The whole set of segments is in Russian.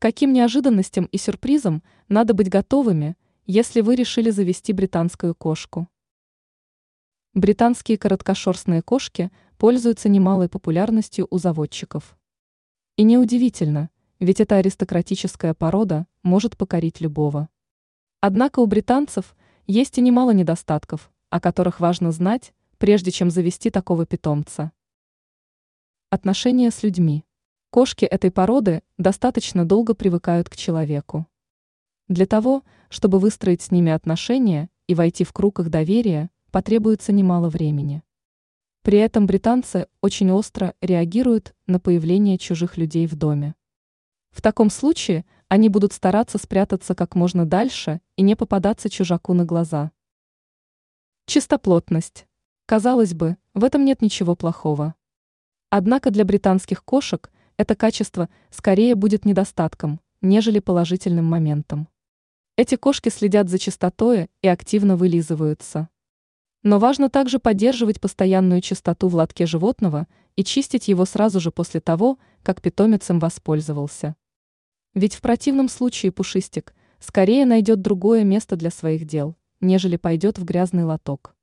каким неожиданностям и сюрпризам надо быть готовыми, если вы решили завести британскую кошку? Британские короткошерстные кошки пользуются немалой популярностью у заводчиков. И неудивительно, ведь эта аристократическая порода может покорить любого. Однако у британцев есть и немало недостатков, о которых важно знать, прежде чем завести такого питомца. Отношения с людьми. Кошки этой породы достаточно долго привыкают к человеку. Для того, чтобы выстроить с ними отношения и войти в круг их доверия, потребуется немало времени. При этом британцы очень остро реагируют на появление чужих людей в доме. В таком случае они будут стараться спрятаться как можно дальше и не попадаться чужаку на глаза. Чистоплотность. Казалось бы, в этом нет ничего плохого. Однако для британских кошек это качество скорее будет недостатком, нежели положительным моментом. Эти кошки следят за чистотой и активно вылизываются. Но важно также поддерживать постоянную чистоту в лотке животного и чистить его сразу же после того, как питомец им воспользовался. Ведь в противном случае пушистик скорее найдет другое место для своих дел, нежели пойдет в грязный лоток.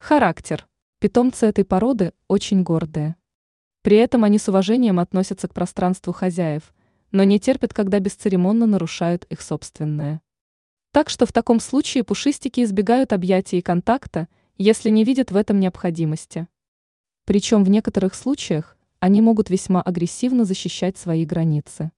Характер. Питомцы этой породы очень гордые. При этом они с уважением относятся к пространству хозяев, но не терпят, когда бесцеремонно нарушают их собственное. Так что в таком случае пушистики избегают объятий и контакта, если не видят в этом необходимости. Причем в некоторых случаях они могут весьма агрессивно защищать свои границы.